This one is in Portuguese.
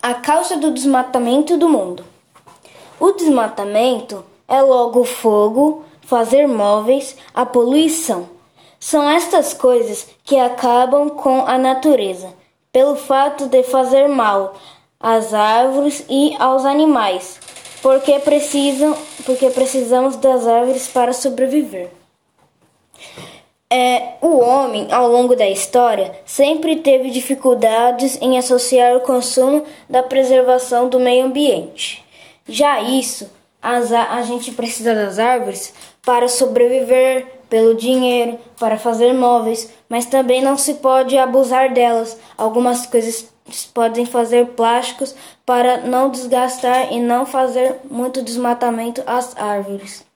A causa do desmatamento do mundo. O desmatamento é logo o fogo, fazer móveis, a poluição. São estas coisas que acabam com a natureza, pelo fato de fazer mal às árvores e aos animais, porque precisam, porque precisamos das árvores para sobreviver. É, o homem, ao longo da história, sempre teve dificuldades em associar o consumo da preservação do meio ambiente. Já isso, as, a gente precisa das árvores para sobreviver, pelo dinheiro, para fazer móveis, mas também não se pode abusar delas. Algumas coisas podem fazer plásticos para não desgastar e não fazer muito desmatamento às árvores.